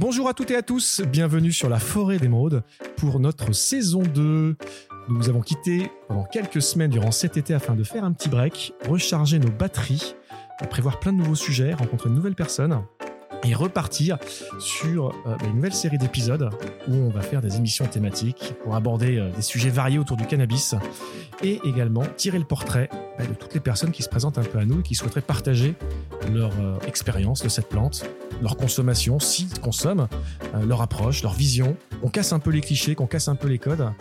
Bonjour à toutes et à tous, bienvenue sur la forêt d'émeraude pour notre saison 2. Nous vous avons quitté pendant quelques semaines durant cet été afin de faire un petit break, recharger nos batteries, prévoir plein de nouveaux sujets, rencontrer de nouvelles personnes et repartir sur euh, une nouvelle série d'épisodes où on va faire des émissions thématiques pour aborder euh, des sujets variés autour du cannabis et également tirer le portrait bah, de toutes les personnes qui se présentent un peu à nous et qui souhaiteraient partager leur euh, expérience de cette plante, leur consommation, s'ils consomment, leur approche, leur vision. On casse un peu les clichés, qu'on casse un peu les codes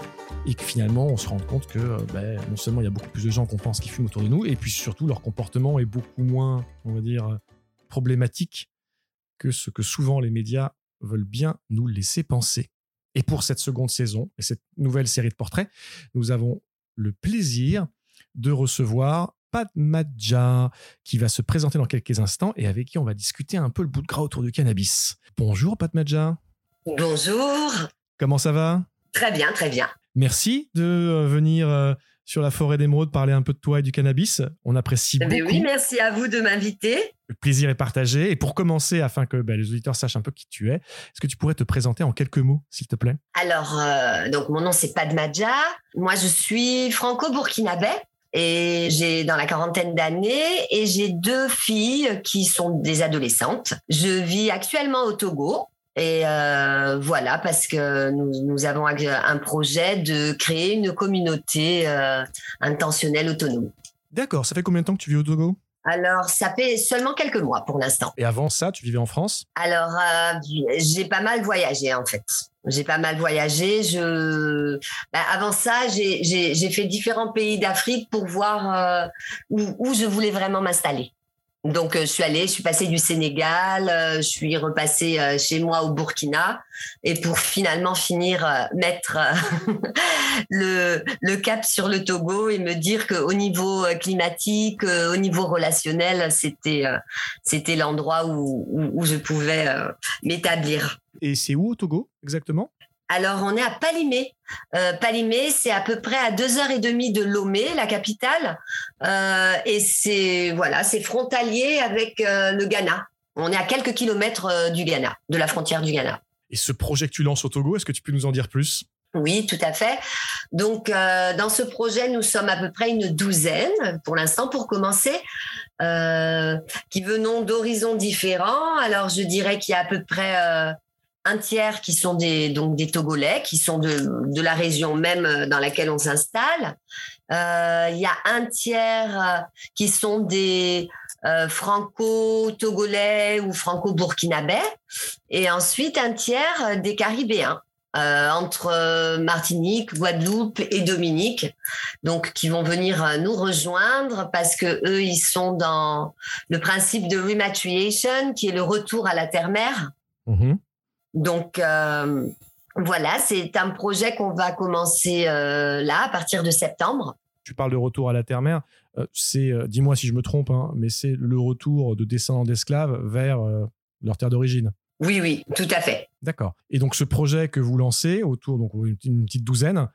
et que finalement on se rend compte que bah, non seulement il y a beaucoup plus de gens qu'on pense qui fument autour de nous et puis surtout leur comportement est beaucoup moins, on va dire, problématique que ce que souvent les médias veulent bien nous laisser penser. Et pour cette seconde saison et cette nouvelle série de portraits, nous avons le plaisir de recevoir Pat Madja, qui va se présenter dans quelques instants et avec qui on va discuter un peu le bout de gras autour du cannabis. Bonjour Pat Madja. Bonjour. Comment ça va? Très bien, très bien. Merci de euh, venir euh, sur la forêt d'émeraude parler un peu de toi et du cannabis. On apprécie eh beaucoup. oui, merci à vous de m'inviter. Le plaisir est partagé. Et pour commencer, afin que ben, les auditeurs sachent un peu qui tu es, est-ce que tu pourrais te présenter en quelques mots, s'il te plaît? Alors, euh, donc mon nom c'est Padmadja. Moi, je suis franco-burkinabé et j'ai dans la quarantaine d'années et j'ai deux filles qui sont des adolescentes. Je vis actuellement au Togo et euh, voilà, parce que nous, avons un projet de créer une communauté euh, intentionnelle autonome. D'accord, ça fait combien de temps que tu vis au Togo? Alors, ça fait seulement quelques mois pour l'instant. Et avant ça, tu vivais en France? Alors, euh, j'ai pas mal voyagé en fait. J'ai pas mal voyagé. Je, bah, avant ça, j'ai fait différents pays d'Afrique pour voir où, je voulais vraiment m'installer. Donc, euh, je suis allée, je suis passée du Sénégal, euh, je suis repassée euh, chez moi au Burkina, et pour finalement finir mettre le, cap sur le Togo et me dire qu'au niveau climatique, au niveau relationnel, c'était c'était l'endroit où, je pouvais m'établir. Et c'est où au Togo exactement? Alors, on est à Palimé. Euh, Palimé, c'est à peu près à deux heures et demie de Lomé, la capitale, euh, et c'est voilà, c'est frontalier avec euh, le Ghana. On est à quelques kilomètres du Ghana, de la frontière du Ghana. Et ce projet que tu lances au Togo, est-ce que tu peux nous en dire plus? Oui, tout à fait. Donc, euh, dans ce projet, nous sommes à peu près une douzaine pour l'instant, pour commencer, euh, qui venons d'horizons différents. Alors, je dirais qu'il y a à peu près un tiers qui sont des, donc des Togolais, qui sont de, la région même euh, dans laquelle on s'installe. Euh, il y a un tiers euh, qui sont des franco-togolais ou franco-burkinabais. Et ensuite, un tiers des Caribéens. entre Martinique, Guadeloupe et Dominique, donc qui vont venir nous rejoindre parce que eux ils sont dans le principe de rematriation, qui est le retour à la terre-mère. Mmh donc euh, voilà, c'est un projet qu'on va commencer euh, là à partir de septembre. Tu parles de retour à la terre-mère. Euh, c'est, dis-moi si je me trompe, hein, mais c'est le retour de descendants d'esclaves vers leur terre d'origine. Oui, oui, tout à fait. D'accord. Et donc ce projet que vous lancez autour donc une petite douzaine,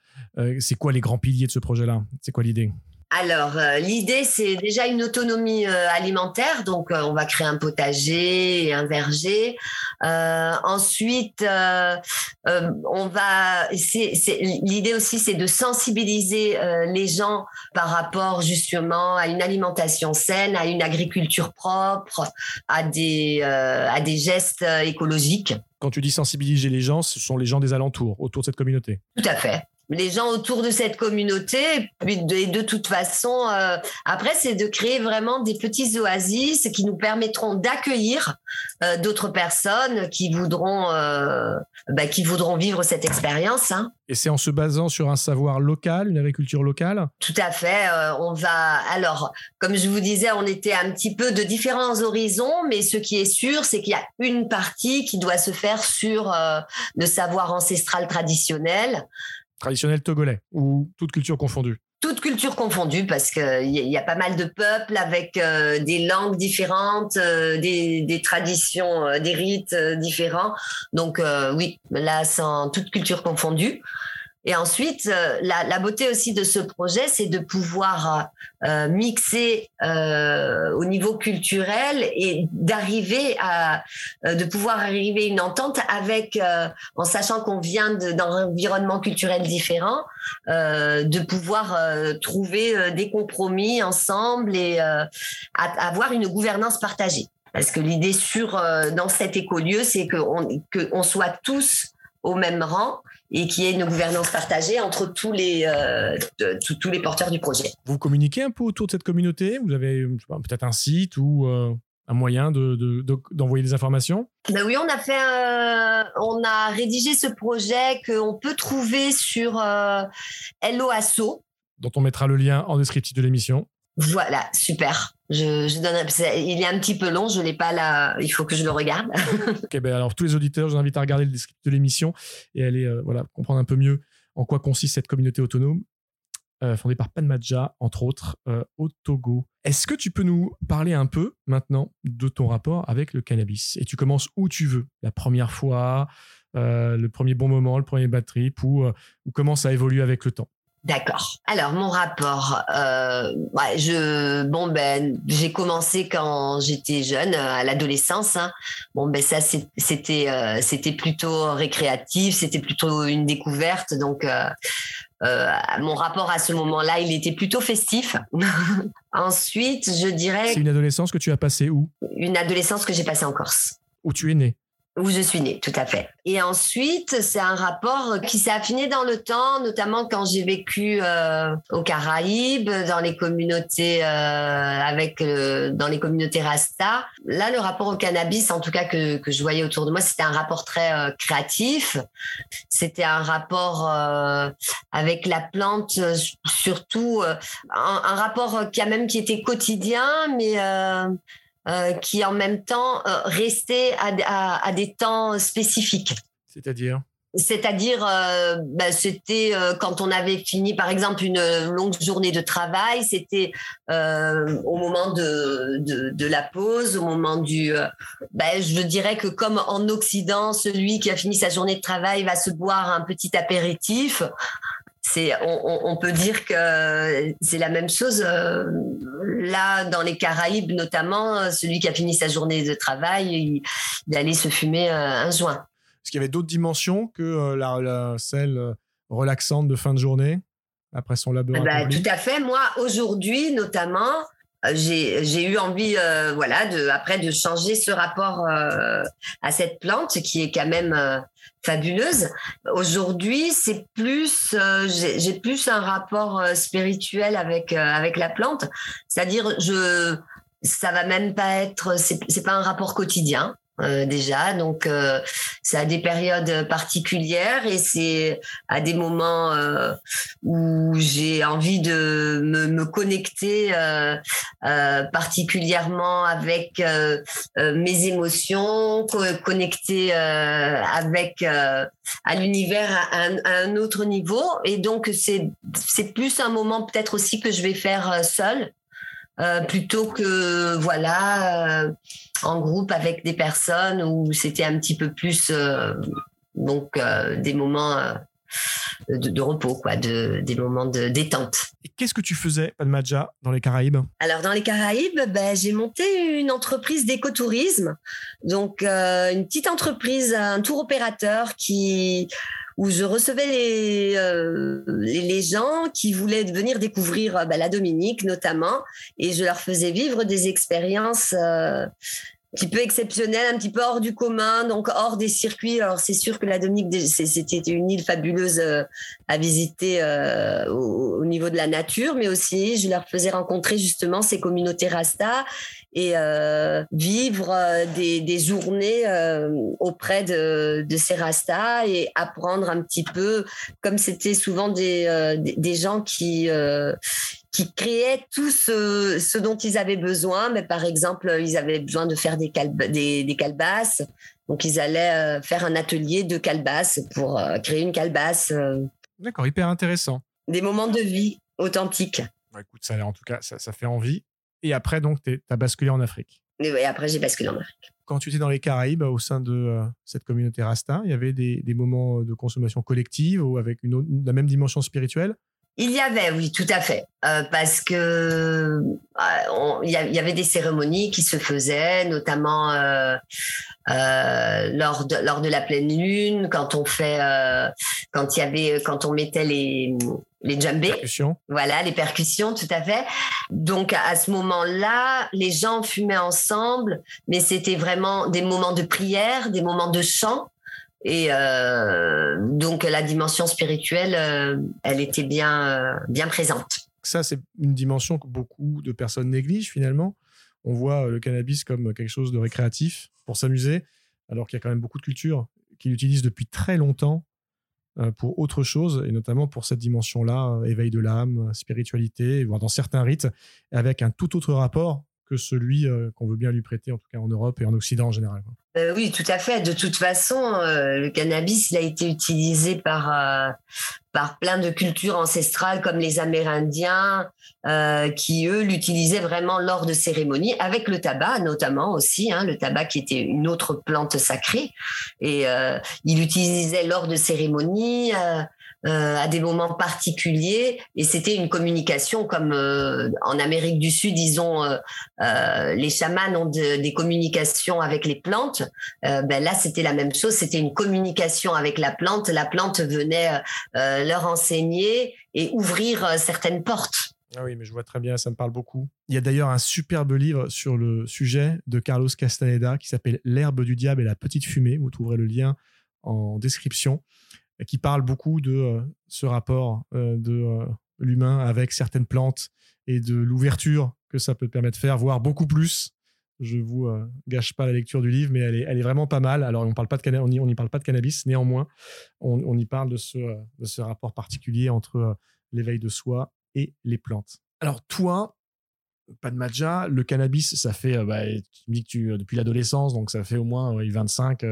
c'est quoi les grands piliers de ce projet-là? C'est quoi l'idée? Alors, euh, l'idée, c'est déjà une autonomie euh, alimentaire. Donc, euh, on va créer un potager et un verger. ensuite, on va. L'idée aussi, c'est de sensibiliser les gens par rapport justement à une alimentation saine, à une agriculture propre, à des, à des gestes écologiques. Quand tu dis sensibiliser les gens, ce sont les gens des alentours, autour de cette communauté. Tout à fait les gens autour de cette communauté. Et de, de toute façon, euh, après, c'est de créer vraiment des petits oasis qui nous permettront d'accueillir euh, d'autres personnes qui voudront, euh, bah, qui voudront vivre cette expérience. Hein. Et c'est en se basant sur un savoir local, une agriculture locale? Tout à fait. on va. Alors, comme je vous disais, on était un petit peu de différents horizons, mais ce qui est sûr, c'est qu'il y a une partie qui doit se faire sur le savoir ancestral traditionnel traditionnel togolais ou toute culture confondue? Toute culture confondue parce qu'il y, y, a pas mal de peuples avec euh, des langues différentes, euh, des, traditions, euh, des rites différents. Donc oui, là, sans toute culture confondue. Et ensuite, euh, la, beauté aussi de ce projet, c'est de pouvoir euh, mixer euh, au niveau culturel et d'arriver à, de pouvoir arriver une entente avec, en sachant qu'on vient d'un environnement culturel différent, de pouvoir trouver des compromis ensemble et avoir une gouvernance partagée. Parce que l'idée sur dans cet écolieu, c'est qu'on on soit tous au même rang et qu'il y ait une gouvernance partagée entre tous les, euh, tous les porteurs du projet. Vous communiquez un peu autour de cette communauté? Vous avez peut-être un site ou euh, un moyen d'envoyer de, des informations? Ben oui, on a fait, on a rédigé ce projet qu'on peut trouver sur euh, LOASO. Dont on mettra le lien en descriptif de l'émission. Voilà, super. Il est un petit peu long, je l'ai pas là. Il faut que je le regarde. ok, ben alors tous les auditeurs, je vous invite à regarder le descriptif de l'émission et aller euh, voilà comprendre un peu mieux en quoi consiste cette communauté autonome euh, fondée par Panmadja, entre autres, euh, au Togo. Est-ce que tu peux nous parler un peu maintenant de ton rapport avec le cannabis? Et tu commences où tu veux, la première fois, le premier bon moment, le premier bad trip, ou, ou comment ça évolue avec le temps? D'accord. Alors mon rapport, euh, je bon ben j'ai commencé quand j'étais jeune, à l'adolescence. Hein. Bon ben ça c'était euh, c'était plutôt récréatif, c'était plutôt une découverte. Donc euh, euh, mon rapport à ce moment-là, il était plutôt festif. Ensuite, je dirais. C'est une adolescence que tu as passée où? Une adolescence que j'ai passée en Corse. Où tu es né où je suis née, tout à fait. Et ensuite, c'est un rapport qui s'est affiné dans le temps, notamment quand j'ai vécu euh, aux Caraïbes, dans les communautés euh, avec dans les communautés Rasta. Là, le rapport au cannabis, en tout cas que, que je voyais autour de moi, c'était un rapport très euh, créatif. C'était un rapport euh, avec la plante, surtout un, un, rapport qui a même qui était quotidien, mais euh, qui en même temps euh, restait à, à, des temps spécifiques. C'est-à-dire? C'est-à-dire, euh, bah, c'était euh, quand on avait fini, par exemple, une longue journée de travail, c'était au moment de, de, de, la pause, au moment du... Bah, je dirais que comme en Occident, celui qui a fini sa journée de travail va se boire un petit apéritif c'est, on, peut dire que c'est la même chose. Euh, là, dans les Caraïbes notamment, celui qui a fini sa journée de travail, il, allait se fumer euh, un joint. Est-ce qu'il y avait d'autres dimensions que euh, la, celle relaxante de fin de journée après son labeur bah, Tout à fait. Moi, aujourd'hui, notamment, j'ai eu envie, voilà, de, après de changer ce rapport à cette plante qui est quand même fabuleuse. Aujourd'hui, c'est plus, euh, j'ai plus un rapport euh, spirituel avec euh, avec la plante. C'est-à-dire, je, ça va même pas être, c'est pas un rapport quotidien. Euh, déjà. Donc, euh, c'est à des périodes particulières et c'est à des moments euh, où j'ai envie de me, connecter particulièrement avec mes émotions, connecter avec à l'univers à, à, un autre niveau. Et donc, c'est plus un moment peut-être aussi que je vais faire seul plutôt que voilà en groupe avec des personnes où c'était un petit peu plus euh, donc des moments de, repos quoi de, des moments de détente. Qu'est-ce que tu faisais Padmaja dans les Caraïbes? Alors dans les Caraïbes ben, j'ai monté une entreprise d'écotourisme. Donc une petite entreprise un tour opérateur qui où je recevais euh, les, les gens qui voulaient venir découvrir bah, la Dominique notamment, et je leur faisais vivre des expériences euh, petit peu exceptionnelles, un petit peu hors du commun, donc hors des circuits. Alors c'est sûr que la Dominique, c'était une île fabuleuse euh, à visiter au, niveau de la nature, mais aussi je leur faisais rencontrer justement ces communautés Rasta et euh, vivre euh, des, journées euh, auprès de, de ces rastas et apprendre un petit peu, comme c'était souvent des, des, gens qui qui créaient tout ce, ce, dont ils avaient besoin. Mais par exemple, ils avaient besoin de faire des, des, des, calebasses. Donc, ils allaient faire un atelier de calebasses pour créer une calebasse. D'accord, hyper intéressant. Des moments de vie authentiques. Bah, écoute, ça, en tout cas, ça, ça fait envie. Et après, donc, tu as basculé en Afrique. Et après, j'ai basculé en Afrique. quand tu étais dans les Caraïbes au sein de cette communauté Rasta, il y avait des, moments de consommation collective ou avec une, la même dimension spirituelle? Il y avait, oui, tout à fait, euh, parce que euh, il y, avait des cérémonies qui se faisaient, notamment euh, lors de lors de la pleine lune, quand on fait, quand il y avait, quand on mettait les les djembés, voilà, les percussions, tout à fait. Donc à ce moment-là, les gens fumaient ensemble, mais c'était vraiment des moments de prière, des moments de chant. Et euh, donc la dimension spirituelle, euh, elle était bien, euh, bien présente. Ça, c'est une dimension que beaucoup de personnes négligent finalement. On voit le cannabis comme quelque chose de récréatif pour s'amuser, alors qu'il y a quand même beaucoup de cultures qui l'utilisent depuis très longtemps pour autre chose, et notamment pour cette dimension-là, éveil de l'âme, spiritualité, voire dans certains rites, avec un tout autre rapport que celui qu'on veut bien lui prêter, en tout cas en Europe et en Occident en général. Euh, oui, tout à fait. De toute façon, euh, le cannabis, il a été utilisé par euh, par plein de cultures ancestrales comme les Amérindiens, qui eux l'utilisaient vraiment lors de cérémonies, avec le tabac notamment aussi, hein, le tabac qui était une autre plante sacrée, et il l'utilisaient lors de cérémonies. Euh, à des moments particuliers et c'était une communication comme euh, en Amérique du Sud, disons, euh, les chamans ont des communications avec les plantes. ben là, c'était la même chose. C'était une communication avec la plante. La plante venait leur enseigner et ouvrir certaines portes. Ah oui, mais je vois très bien, ça me parle beaucoup. Il y a d'ailleurs un superbe livre sur le sujet de Carlos Castaneda qui s'appelle L'herbe du diable et la petite fumée. Vous trouverez le lien en description qui parle beaucoup de euh, ce rapport euh, de euh, l'humain avec certaines plantes et de l'ouverture que ça peut permettre de faire, voire beaucoup plus. Je vous gâche pas la lecture du livre, mais elle est, vraiment pas mal. Alors, on parle pas on n'y parle pas de cannabis, néanmoins, on, y parle de ce, rapport particulier entre l'éveil de soi et les plantes. Alors, toi, pas de le cannabis, ça fait, bah, tu me dis que tu, depuis l'adolescence, donc ça fait au moins 25,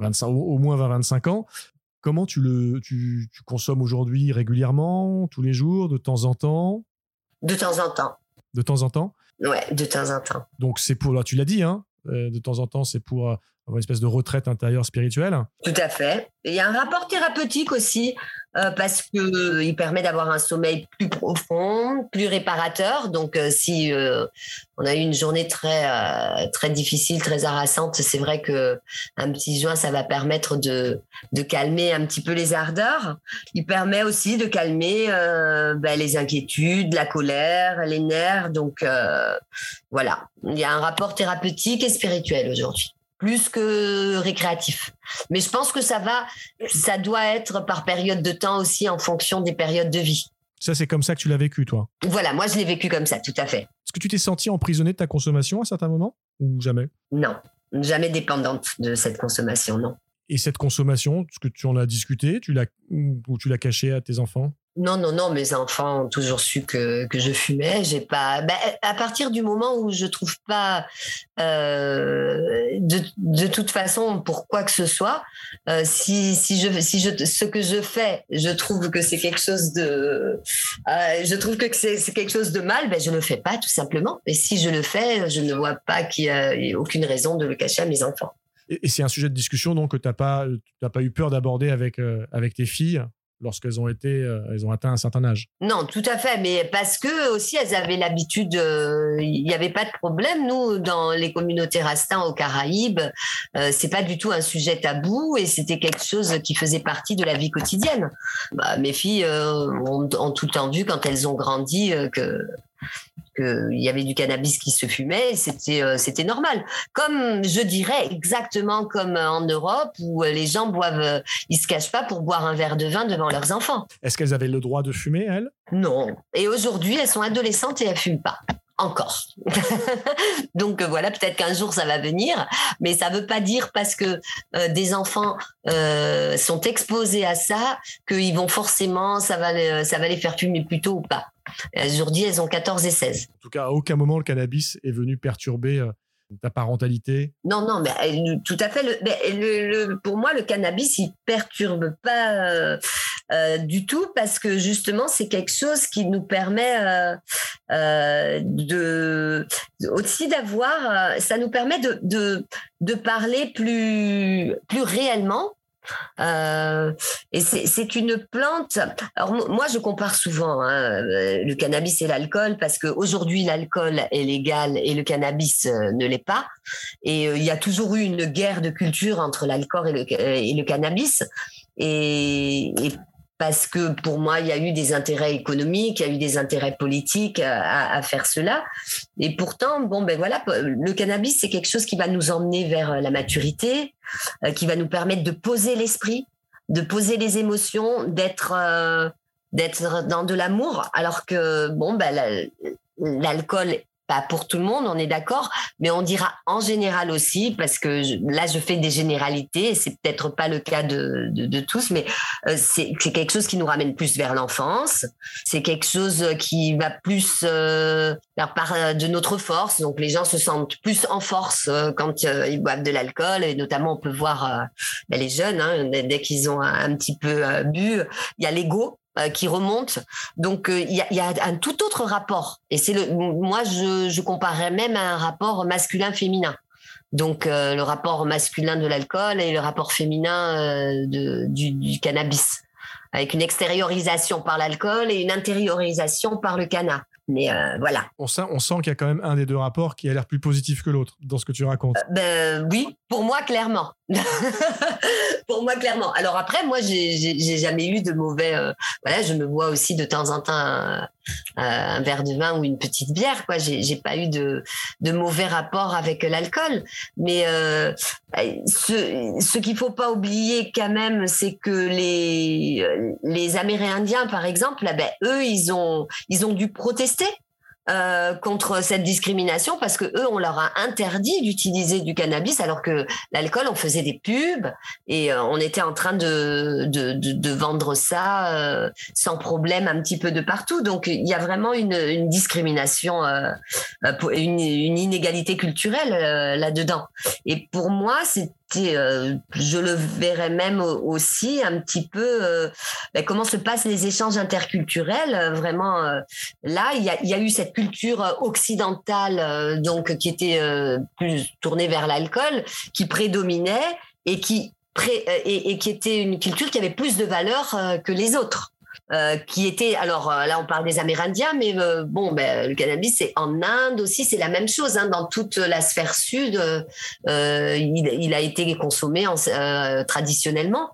25 au, moins 20-25 ans. Comment tu le tu, consommes aujourd'hui régulièrement, tous les jours, de temps en temps? De temps en temps. De temps en temps? Ouais, de temps en temps. Donc c'est pour, tu l'as dit, hein, euh, de temps en temps, c'est pour euh, une espèce de retraite intérieure spirituelle. Tout à fait. il y a un rapport thérapeutique aussi, euh, parce que il permet d'avoir un sommeil plus profond, plus réparateur. Donc, si on a eu une journée très très difficile, très harassante, c'est vrai que un petit joint, ça va permettre de de calmer un petit peu les ardeurs. Il permet aussi de calmer ben, les inquiétudes, la colère, les nerfs. Donc, voilà, il y a un rapport thérapeutique et spirituel aujourd'hui plus que récréatif. Mais je pense que ça va, ça doit être par période de temps aussi en fonction des périodes de vie. Ça, c'est comme ça que tu l'as vécu, toi Voilà, moi, je l'ai vécu comme ça, tout à fait. Est-ce que tu t'es senti emprisonné de ta consommation à certains moments ou jamais? Non, jamais dépendante de cette consommation, non. Et cette consommation, est-ce que tu en as discuté tu l'as, ou tu l'as caché à tes enfants? Non, non, non, mes enfants ont toujours su que, que je fumais. J'ai pas. Ben, à partir du moment où je trouve pas euh, de, de, toute façon pour quoi que ce soit, euh, si, si je si je ce que je fais, je trouve que c'est quelque chose de, euh, je trouve que c'est, quelque chose de mal, ben je le fais pas tout simplement. Et si je le fais, je ne vois pas qu'il y a aucune raison de le cacher à mes enfants. Et, c'est un sujet de discussion donc que tu n'as pas, pas eu peur d'aborder avec, avec tes filles? Lorsqu'elles ont été, euh, elles ont atteint un certain âge. Non, tout à fait, mais parce que aussi elles avaient l'habitude, euh, il n'y avait pas de problème. Nous, dans les communautés rastins aux Caraïbes, euh, c'est pas du tout un sujet tabou et c'était quelque chose qui faisait partie de la vie quotidienne. Bah, mes filles ont, ont, tout vu quand elles ont grandi que qu'il y avait du cannabis qui se fumait, c'était euh, c'était normal. Comme je dirais exactement comme en Europe où les gens boivent, euh, ils se cachent pas pour boire un verre de vin devant leurs enfants. Est-ce qu'elles avaient le droit de fumer elles? Non. Et aujourd'hui, elles sont adolescentes et elles fument pas encore. Donc voilà, peut-être qu'un jour ça va venir, mais ça ne veut pas dire parce que euh, des enfants sont exposés à ça qu'ils vont forcément, ça va, ça va les faire fumer plus tôt ou pas. Aujourd'hui, elles ont 14 et 16. En tout cas, à aucun moment le cannabis est venu perturber euh, ta parentalité Non, non, mais euh, tout à fait. Le, pour moi, le cannabis, il perturbe pas. Du tout parce que justement c'est quelque chose qui nous permet de aussi d'avoir, ça nous permet de, de, parler plus plus réellement euh, et c'est une plante. Alors moi, je compare souvent hein, euh, le cannabis et l'alcool parce qu'aujourd'hui l'alcool est légal et le cannabis euh, ne l'est pas. Et il y a toujours eu une guerre de culture entre l'alcool et et le cannabis. Et, parce que pour moi, il y a eu des intérêts économiques, il y a eu des intérêts politiques à, faire cela. Et pourtant, bon, ben voilà, le cannabis, c'est quelque chose qui va nous emmener vers la maturité, euh, qui va nous permettre de poser l'esprit, de poser les émotions, d'être euh, d'être dans de l'amour, alors que bon, ben l'alcool pas pour tout le monde, on est d'accord, mais on dira en général aussi, parce que là, je fais des généralités, c'est peut-être pas le cas de, de, tous, mais euh, c'est quelque chose qui nous ramène plus vers l'enfance, c'est quelque chose qui va plus euh, part euh, de notre force, donc les gens se sentent plus en force quand ils boivent de l'alcool, et notamment on peut voir ben, les jeunes, hein, dès qu'ils ont un, petit peu bu, il y a l'ego euh, qui remonte. Donc euh, il y, a, un tout autre rapport. Et c'est le, moi je, je comparerais même à un rapport masculin-féminin. Donc euh, le rapport masculin de l'alcool et le rapport féminin de, du, du, cannabis, avec une extériorisation par l'alcool et une intériorisation par le cannabis. Mais euh, voilà. On sent, on sent qu'il y a quand même un des deux rapports qui a l'air plus positif que l'autre dans ce que tu racontes. Euh, ben, oui, pour moi, clairement. pour moi, clairement. Alors après, moi, j'ai jamais eu de mauvais. Euh, voilà, je me vois aussi de temps en temps un, verre de vin ou une petite bière. Quoi, j'ai pas eu de, de mauvais rapport avec l'alcool. Mais ce, ce qu'il faut pas oublier quand même, c'est que les les Amérindiens, par exemple, là, ben, eux, ils ont ils ont dû protester euh, contre cette discrimination parce que eux on leur a interdit d'utiliser du cannabis alors que l'alcool on faisait des pubs et euh, on était en train de de, vendre ça euh, sans problème un petit peu de partout. Donc il y a vraiment une, discrimination une, inégalité culturelle là dedans et pour moi c'est euh, je le verrais même aussi un petit peu euh, ben, comment se passent les échanges interculturels. Euh, vraiment, là, il y, a, eu cette culture occidentale, donc qui était plus tournée vers l'alcool, qui prédominait et qui et, qui était une culture qui avait plus de valeur que les autres. Euh, qui était alors euh, là on parle des Amérindiens, mais euh, bon, ben, le cannabis c'est en Inde aussi, c'est la même chose. Hein, dans toute la sphère sud, il, a été consommé en, traditionnellement.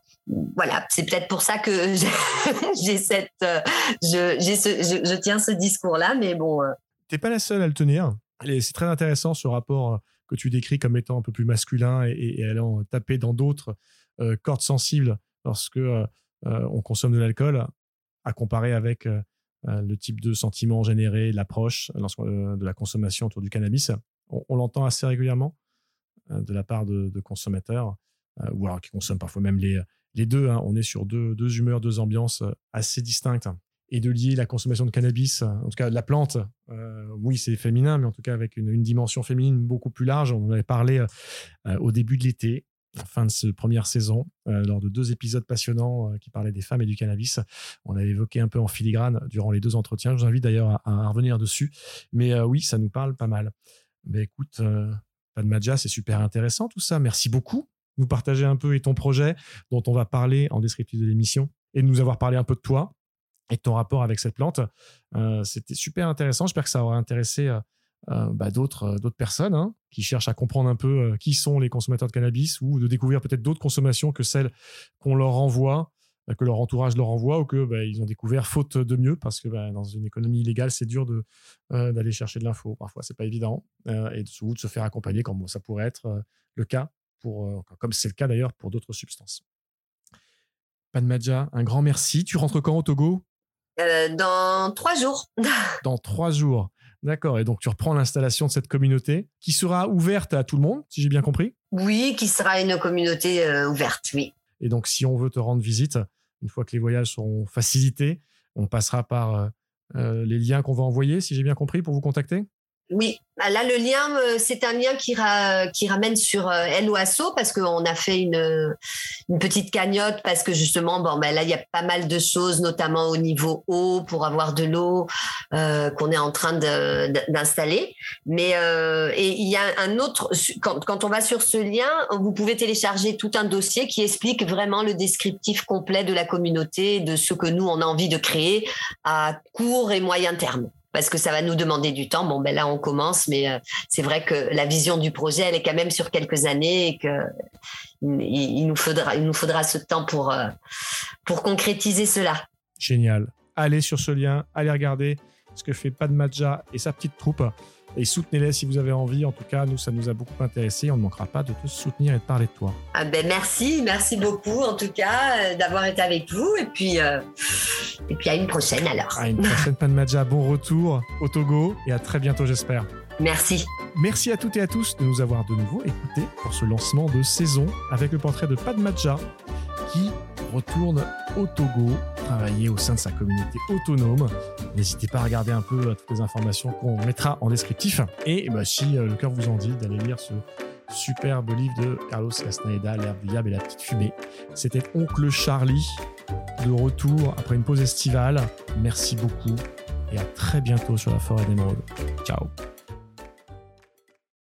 Voilà, c'est peut-être pour ça que j'ai cette, je, je, tiens ce discours-là, mais bon. T'es pas la seule à le tenir. C'est très intéressant ce rapport que tu décris comme étant un peu plus masculin et, et allant taper dans d'autres cordes sensibles lorsque on consomme de l'alcool à comparer avec euh, euh, le type de sentiment généré, l'approche euh, de la consommation autour du cannabis. On, l'entend assez régulièrement de la part de, consommateurs, ou alors qui consomment parfois même les, deux. Hein. On est sur deux, deux humeurs, deux ambiances assez distinctes et de lier la consommation de cannabis, en tout cas de la plante, oui c'est féminin, mais en tout cas avec une, dimension féminine beaucoup plus large. On en avait parlé au début de l'été fin de cette première saison, euh, lors de deux épisodes passionnants euh, qui parlaient des femmes et du cannabis. On avait évoqué un peu en filigrane durant les deux entretiens. Je vous invite d'ailleurs à, revenir dessus. Mais euh, oui, ça nous parle pas mal. Mais écoute, Padmaja, c'est super intéressant tout ça. Merci beaucoup de nous partager un peu et ton projet dont on va parler en descriptif de l'émission et de nous avoir parlé un peu de toi et de ton rapport avec cette plante. C'était super intéressant. J'espère que ça aura intéressé euh, bah, d'autres euh, d'autres personnes hein, qui cherchent à comprendre un peu euh, qui sont les consommateurs de cannabis ou de découvrir peut-être d'autres consommations que celles qu'on leur envoie que leur entourage leur envoie ou que bah, ils ont découvert faute de mieux parce que bah, dans une économie illégale c'est dur de d'aller chercher de l'info. Parfois c'est pas évident et de, de se faire accompagner comme ça pourrait être le cas pour comme c'est le cas d'ailleurs pour d'autres substances. Padmadja un grand merci. Tu rentres quand au Togo? Dans trois jours. Dans trois jours D'accord. Et donc, tu reprends l'installation de cette communauté qui sera ouverte à tout le monde, si j'ai bien compris? Oui, qui sera une communauté euh, ouverte, oui. Et donc, si on veut te rendre visite, une fois que les voyages seront facilités, on passera par euh, euh, les liens qu'on va envoyer, si j'ai bien compris, pour vous contacter? Oui, ah, là, le lien, euh, c'est un lien qui, qui ramène sur euh, Helloasso parce qu'on a fait une, une, petite cagnotte parce que justement, bon, ben là, il y a pas mal de choses, notamment au niveau eau pour avoir de l'eau euh, qu'on est en train d'installer. Mais et il y a un autre, quand, quand, on va sur ce lien, vous pouvez télécharger tout un dossier qui explique vraiment le descriptif complet de la communauté, de ce que nous on a envie de créer à court et moyen terme parce que ça va nous demander du temps. Bon, ben là, on commence, mais euh, c'est vrai que la vision du projet, elle est quand même sur quelques années et que il, nous faudra, il nous faudra ce temps pour, euh, pour concrétiser cela. Génial. Allez sur ce lien, allez regarder ce que fait Padmaja et sa petite troupe et soutenez-les si vous avez envie. En tout cas, nous, ça nous a beaucoup intéressé. On ne manquera pas de te soutenir et de parler de toi. Ah ben merci, merci beaucoup en tout cas euh, d'avoir été avec vous. Et puis, euh, et puis à une prochaine alors. À une prochaine Panmadja. Bon retour au Togo et à très bientôt, j'espère. Merci. Merci à toutes et à tous de nous avoir de nouveau écoutés pour ce lancement de saison avec le portrait de Padmaja qui retourne au Togo, travailler au sein de sa communauté autonome. N'hésitez pas à regarder un peu euh, toutes les informations qu'on mettra en descriptif. Et bah, si euh, le cœur vous en dit, d'aller lire ce superbe livre de Carlos Castaneda, L'herbe du diable et la petite fumée. C'était Oncle Charlie, de retour après une pause estivale. Merci beaucoup et à très bientôt sur la forêt d'émeraude. Ciao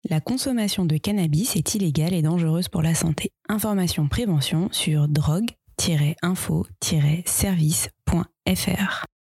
la consommation de cannabis est illégale et dangereuse pour la santé. Information prévention sur drogue-info-service.fr.